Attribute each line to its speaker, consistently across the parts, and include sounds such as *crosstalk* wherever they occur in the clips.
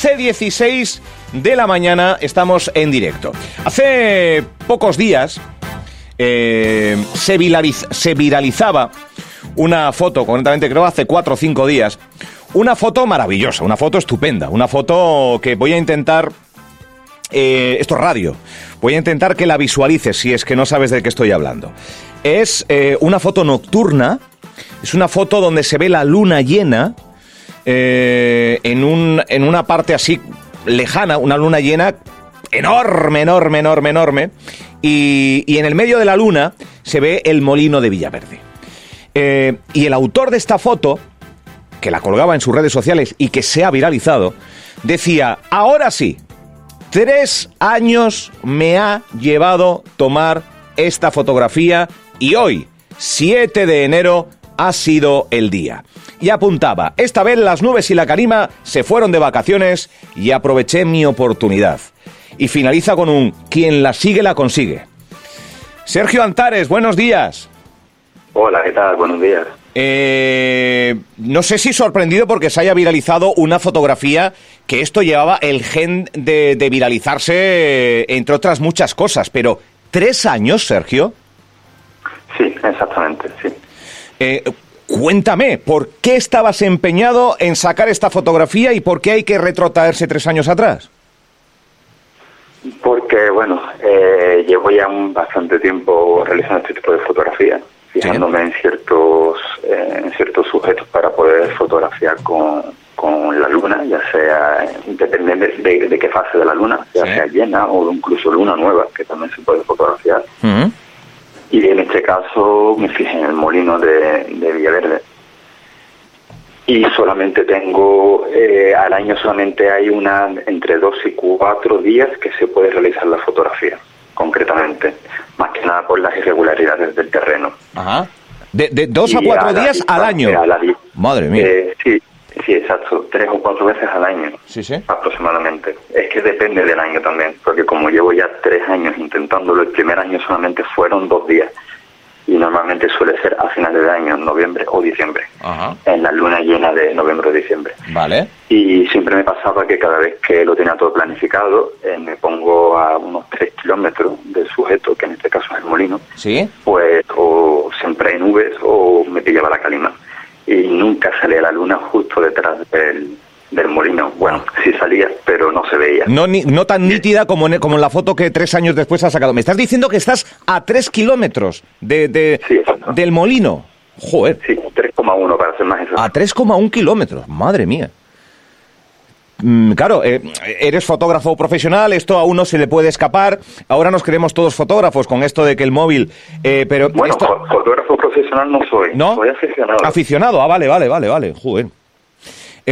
Speaker 1: 11.16 de la mañana estamos en directo. Hace pocos días eh, se, viraliz- se viralizaba una foto, concretamente creo hace cuatro o cinco días, una foto maravillosa, una foto estupenda, una foto que voy a intentar... eh, esto es radio. Voy a intentar que la visualices si es que no sabes de qué estoy hablando. Es eh, una foto nocturna, es una foto donde se ve la luna llena, eh, en, un, en una parte así lejana, una luna llena enorme, enorme, enorme, enorme, y, y en el medio de la luna se ve el molino de Villaverde. Eh, y el autor de esta foto, que la colgaba en sus redes sociales y que se ha viralizado, decía, ahora sí, tres años me ha llevado tomar esta fotografía y hoy, 7 de enero, ha sido el día. Y apuntaba, esta vez las nubes y la calima se fueron de vacaciones y aproveché mi oportunidad. Y finaliza con un, quien la sigue la consigue. Sergio Antares, buenos días.
Speaker 2: Hola, ¿qué tal? Buenos días.
Speaker 1: Eh, no sé si sorprendido porque se haya viralizado una fotografía que esto llevaba el gen de, de viralizarse, eh, entre otras muchas cosas, pero ¿tres años, Sergio?
Speaker 2: Sí, exactamente, sí.
Speaker 1: Eh, cuéntame, ¿por qué estabas empeñado en sacar esta fotografía y por qué hay que retrotraerse tres años atrás?
Speaker 2: Porque, bueno, eh, llevo ya un bastante tiempo realizando este tipo de fotografías, fijándome en ciertos eh, en ciertos sujetos para poder fotografiar con, con la luna, ya sea, dependiendo de, de- de qué fase de la luna, ya
Speaker 1: Sí.
Speaker 2: sea llena o incluso luna nueva, que también se puede fotografiar. Y en este caso me fijé en el molino de, de Villaverde. Y solamente tengo, eh, al año solamente hay una, entre dos y cuatro días que se puede realizar la fotografía, concretamente. Más que nada por las irregularidades del terreno.
Speaker 1: Ajá. De, de dos a cuatro días al año.
Speaker 2: a la
Speaker 1: Madre mía.
Speaker 2: Eh, sí, sí, exacto. Tres o cuatro veces al año.
Speaker 1: Sí, sí.
Speaker 2: Aproximadamente. Es que depende del año también, porque como llevo ya años intentándolo, el primer año solamente fueron dos días. Y normalmente suele ser a finales de año, en noviembre o diciembre,
Speaker 1: Ajá.
Speaker 2: en la luna llena de noviembre o diciembre.
Speaker 1: Vale.
Speaker 2: Y siempre me pasaba que cada vez que lo tenía todo planificado, eh, me pongo a unos tres kilómetros del sujeto, que en este caso es el molino,
Speaker 1: ¿Sí?
Speaker 2: pues o siempre hay nubes o me pillaba la calima. Y nunca salía la luna justo detrás del, del molino. Bueno, sí salía, pero no se veía.
Speaker 1: No, ni- no tan nítida como en, como en la foto que tres años después has sacado. Me estás diciendo que estás a tres kilómetros de, de-
Speaker 2: Sí, exacto.
Speaker 1: del molino. Joder,
Speaker 2: Sí, 3,1 para ser más exacto.
Speaker 1: a 3,1 kilómetros. Madre mía. Mm, claro, eh, eres fotógrafo profesional, esto a uno se le puede escapar. Ahora nos queremos todos fotógrafos con esto de que el móvil. eh, pero
Speaker 2: Bueno,
Speaker 1: esto-
Speaker 2: fotógrafo profesional no soy.
Speaker 1: ¿No?
Speaker 2: Soy aficionado.
Speaker 1: Aficionado, ah, vale, vale, vale, vale. Joder.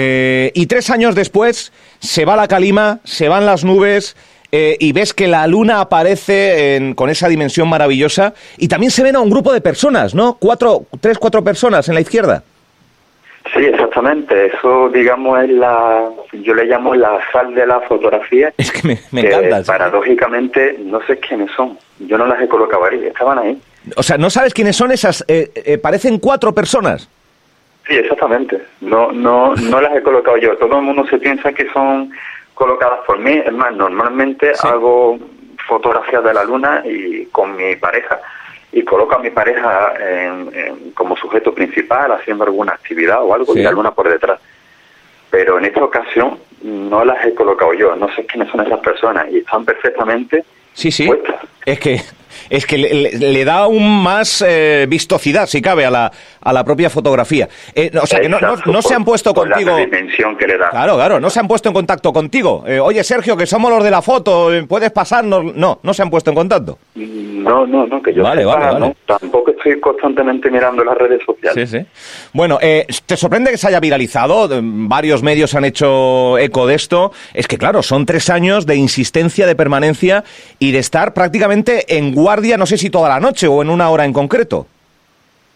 Speaker 1: Eh, y tres años después se va la calima, se van las nubes eh, y ves que la luna aparece en- con esa dimensión maravillosa y también se ven a un grupo de personas, ¿no? Cuatro, tres, cuatro personas en la izquierda.
Speaker 2: Sí, exactamente. Eso, digamos, es la. Yo le llamo la sal de la fotografía. *laughs*
Speaker 1: Es que me, me
Speaker 2: que
Speaker 1: encanta.
Speaker 2: paradójicamente no sé quiénes son. Yo no las he colocado ahí, estaban ahí.
Speaker 1: O sea, ¿no sabes quiénes son esas? eh, eh, parecen cuatro personas.
Speaker 2: Sí, exactamente. No, no, no las he colocado yo. Todo el mundo se piensa que son colocadas por mí. Es más, normalmente
Speaker 1: Sí.
Speaker 2: hago fotografías de la luna y con mi pareja y coloco a mi pareja en- en- como sujeto principal haciendo alguna actividad o algo
Speaker 1: Sí.
Speaker 2: y la luna por detrás. Pero en esta ocasión no las he colocado yo. No sé quiénes son esas personas y están perfectamente
Speaker 1: Sí, sí.
Speaker 2: puestas.
Speaker 1: Es que, es que le, le- da aún más eh, vistosidad, si cabe, a la, a la propia fotografía. Eh, o sea, que no, no- no se
Speaker 2: por-
Speaker 1: han puesto
Speaker 2: por
Speaker 1: contigo...
Speaker 2: La dimensión que le da.
Speaker 1: Claro, claro, no se han puesto en contacto contigo. Eh, Oye, Sergio, que somos los de la foto, eh, ¿puedes pasarnos? No, no se han puesto en contacto.
Speaker 2: No, no, no, que yo
Speaker 1: Vale,
Speaker 2: sepa,
Speaker 1: vale, vale.
Speaker 2: ¿no? Tampoco estoy constantemente mirando las redes sociales.
Speaker 1: sí. Bueno, eh, ¿te sorprende que se haya viralizado? Eh, Varios medios han hecho eco de esto. Es que, claro, son tres años de insistencia, de permanencia y de estar prácticamente en guardia, no sé si toda la noche o en una hora en concreto.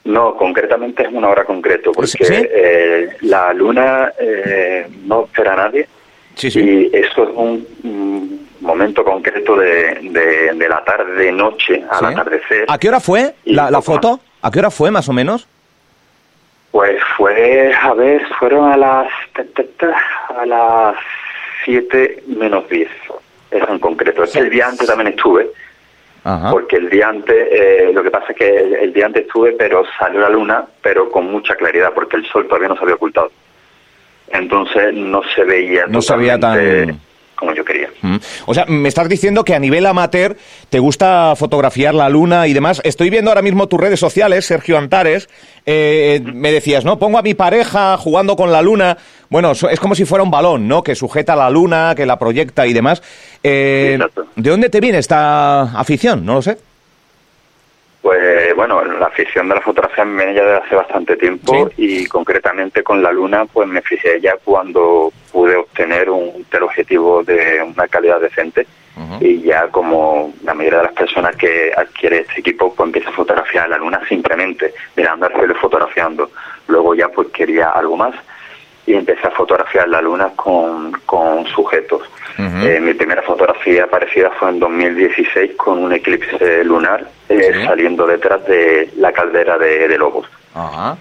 Speaker 2: No, concretamente es una hora concreta, porque
Speaker 1: ¿Sí?
Speaker 2: eh, la luna eh, no espera a nadie
Speaker 1: Sí,
Speaker 2: y eso es un, un momento concreto de, de, de la tarde-noche al
Speaker 1: Sí.
Speaker 2: atardecer.
Speaker 1: ¿A qué hora fue la, foto? ¿A qué hora fue, más o menos?
Speaker 2: Pues fue, a ver, fueron a las, a las 7 menos 10. Eso en concreto. El día antes también estuve. Porque el día antes, eh, lo que pasa es que el, día antes estuve, pero salió la luna, pero con mucha claridad, porque el sol todavía no se había ocultado. Entonces no se veía.
Speaker 1: No se veía tan
Speaker 2: como yo quería.
Speaker 1: Mm. O sea, me estás diciendo que a nivel amateur te gusta fotografiar la luna y demás. Estoy viendo ahora mismo tus redes sociales, Sergio Antares. Eh, me decías, ¿no? Pongo a mi pareja jugando con la luna. Bueno, es como si fuera un balón, ¿no? Que sujeta la luna, que la proyecta y demás. Eh, ¿De dónde te viene esta afición? No lo sé.
Speaker 2: Bueno, la afición de la fotografía me viene ya desde hace bastante tiempo y concretamente con la luna pues me fijé ya cuando pude obtener un teleobjetivo de una calidad decente y ya como la mayoría de las personas que adquiere este equipo pues empieza a fotografiar la luna simplemente mirando al cielo y fotografiando. Luego ya pues quería algo más y empecé a fotografiar la luna con, con sujetos. Eh, mi primera fotografía parecida fue en 2016 con un eclipse lunar eh, saliendo detrás de la caldera de, Lobos.
Speaker 1: Ajá.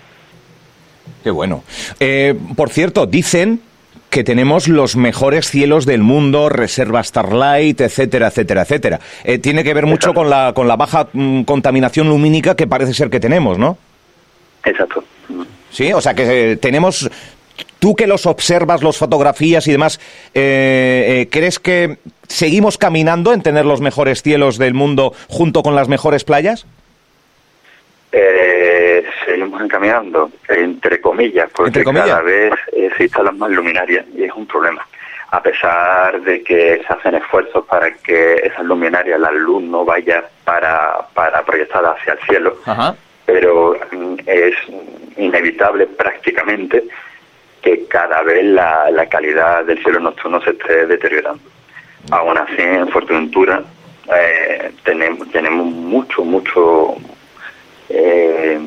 Speaker 1: Qué bueno. Eh, por cierto, dicen que tenemos los mejores cielos del mundo, reserva Starlight, etcétera, etcétera, etcétera. tiene que ver mucho con la, con la baja mm, contaminación lumínica que parece ser que tenemos, ¿no?
Speaker 2: Exacto.
Speaker 1: Sí, o sea que tenemos Tú que los observas, los fotografías y demás, eh, eh, ¿crees que seguimos caminando en tener los mejores cielos del mundo junto con las mejores playas?
Speaker 2: Eh, seguimos encaminando, entre comillas, porque cada vez se instalan más luminarias y es un problema. A pesar de que se hacen esfuerzos para que esas luminarias, la luz no vaya para, para proyectada hacia el cielo, pero mm, es inevitable prácticamente que cada vez la, la calidad del cielo nocturno se esté deteriorando. Aún así, en Fuerteventura eh, tenemos, tenemos mucho, mucho eh,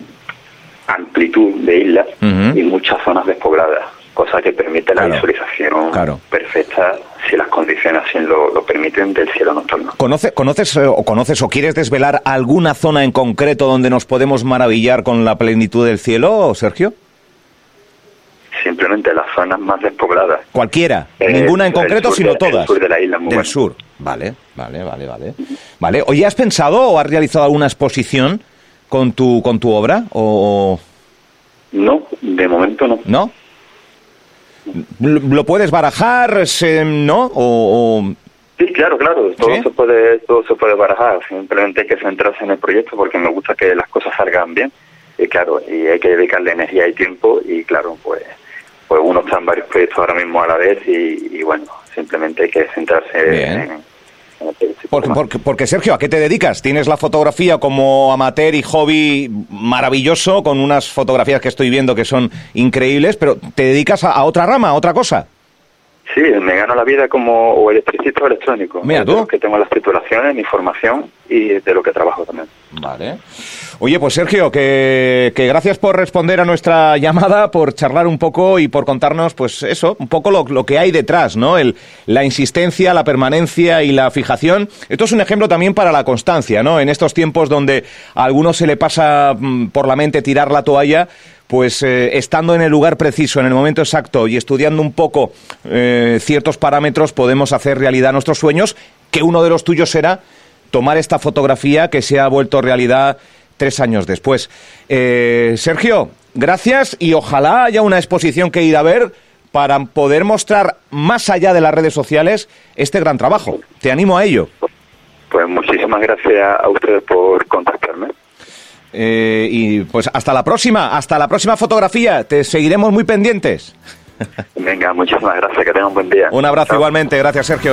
Speaker 2: amplitud de islas y muchas zonas despobladas, cosa que permite la visualización perfecta, si las condiciones así lo, lo permiten, del cielo nocturno.
Speaker 1: ¿Conoce, ¿Conoces eh, o conoces o quieres desvelar alguna zona en concreto donde nos podemos maravillar con la plenitud del cielo, Sergio?
Speaker 2: Simplemente las zonas más despobladas.
Speaker 1: Cualquiera, eh, ninguna en concreto, sino todas.
Speaker 2: El sur de la isla, muy
Speaker 1: Del sur, vale, vale, vale, vale. Vale, ¿oye, has pensado o has realizado alguna exposición con tu, con tu obra? O...
Speaker 2: No, de momento no.
Speaker 1: ¿No? ¿Lo puedes barajar, no? O,
Speaker 2: Sí, claro, claro, todo se puede todo se puede barajar, simplemente hay que centrarse en el proyecto porque me gusta que las cosas salgan bien y claro, y hay que dedicarle energía y tiempo y claro, pues pues uno está en varios proyectos ahora mismo a la vez y, bueno, simplemente hay que centrarse en,
Speaker 1: porque, porque, Sergio, ¿a qué te dedicas? Tienes la fotografía como amateur y hobby maravilloso, con unas fotografías que estoy viendo que son increíbles, pero ¿te dedicas a, otra rama, a otra cosa?
Speaker 2: Sí, me gano la vida como o electricista o electrónico. Mira tú. Que tengo las titulaciones, mi formación y de lo que trabajo también.
Speaker 1: Vale. Oye, pues Sergio, que, gracias por responder a nuestra llamada, por charlar un poco y por contarnos, pues eso, un poco lo, que hay detrás, ¿no? El, la insistencia, la permanencia y la fijación. Esto es un ejemplo también para la constancia, ¿no? En estos tiempos donde a algunos se le pasa mm, por la mente tirar la toalla, pues eh, estando en el lugar preciso, en el momento exacto y estudiando un poco eh, ciertos parámetros, podemos hacer realidad nuestros sueños, que uno de los tuyos será tomar esta fotografía que se ha vuelto realidad tres años después. Eh, Sergio, gracias y ojalá haya una exposición que ir a ver para poder mostrar más allá de las redes sociales este gran trabajo. Te animo a ello.
Speaker 2: Pues muchísimas gracias a ustedes por contactarme.
Speaker 1: Eh, y pues hasta la próxima, hasta la próxima fotografía. Te seguiremos muy pendientes. *laughs*
Speaker 2: Venga, muchísimas gracias. Que tengan un buen día.
Speaker 1: Un abrazo igualmente. Gracias, Sergio.